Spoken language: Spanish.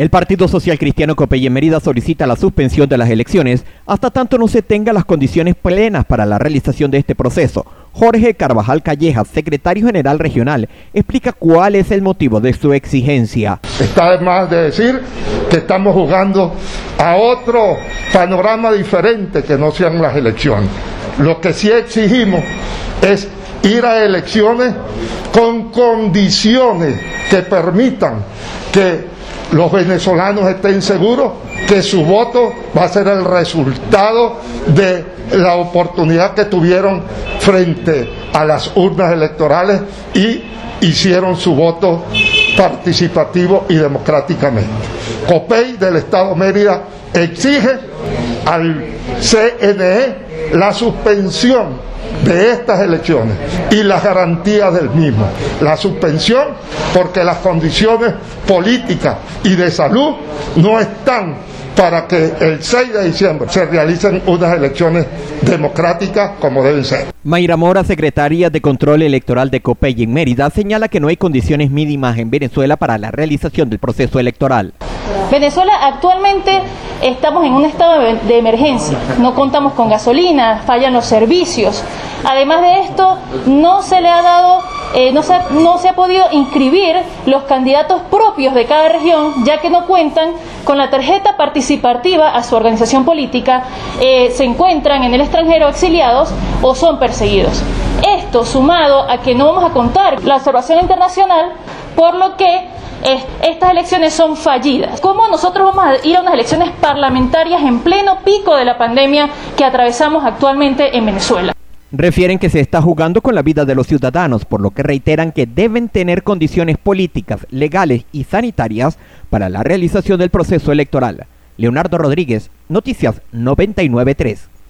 El Partido Social Cristiano Copey en Mérida solicita la suspensión de las elecciones hasta tanto no se tengan las condiciones plenas para la realización de este proceso. Jorge Carvajal Calleja, secretario general regional, explica cuál es el motivo de su exigencia. Está más de decir que estamos jugando a otro panorama diferente que no sean las elecciones. Lo que sí exigimos es ir a elecciones con condiciones que permitan que los venezolanos estén seguros que su voto va a ser el resultado de la oportunidad que tuvieron frente a las urnas electorales y hicieron su voto participativo y democráticamente. COPEI del Estado Mérida exige al CNE la suspensión de estas elecciones y las garantías del mismo. La suspensión porque las condiciones políticas y de salud no están para que el 6 de diciembre se realicen unas elecciones democráticas como deben ser. Mayra Mora, secretaria de Control Electoral de COPEI en Mérida, señala que no hay condiciones mínimas en Venezuela para la realización del proceso electoral. Venezuela actualmente estamos en un estado de emergencia, no contamos con gasolina, fallan los servicios. Además de esto, no se le ha dado, eh, no, se, no se ha podido inscribir los candidatos propios de cada región, ya que no cuentan con la tarjeta participativa a su organización política, eh, se encuentran en el extranjero exiliados o son perseguidos. Esto sumado a que no vamos a contar la observación internacional, por lo que estas elecciones son fallidas. ¿Cómo nosotros vamos a ir a unas elecciones parlamentarias en pleno pico de la pandemia que atravesamos actualmente en Venezuela? Refieren que se está jugando con la vida de los ciudadanos, por lo que reiteran que deben tener condiciones políticas, legales y sanitarias para la realización del proceso electoral. Leonardo Rodríguez, Noticias 993.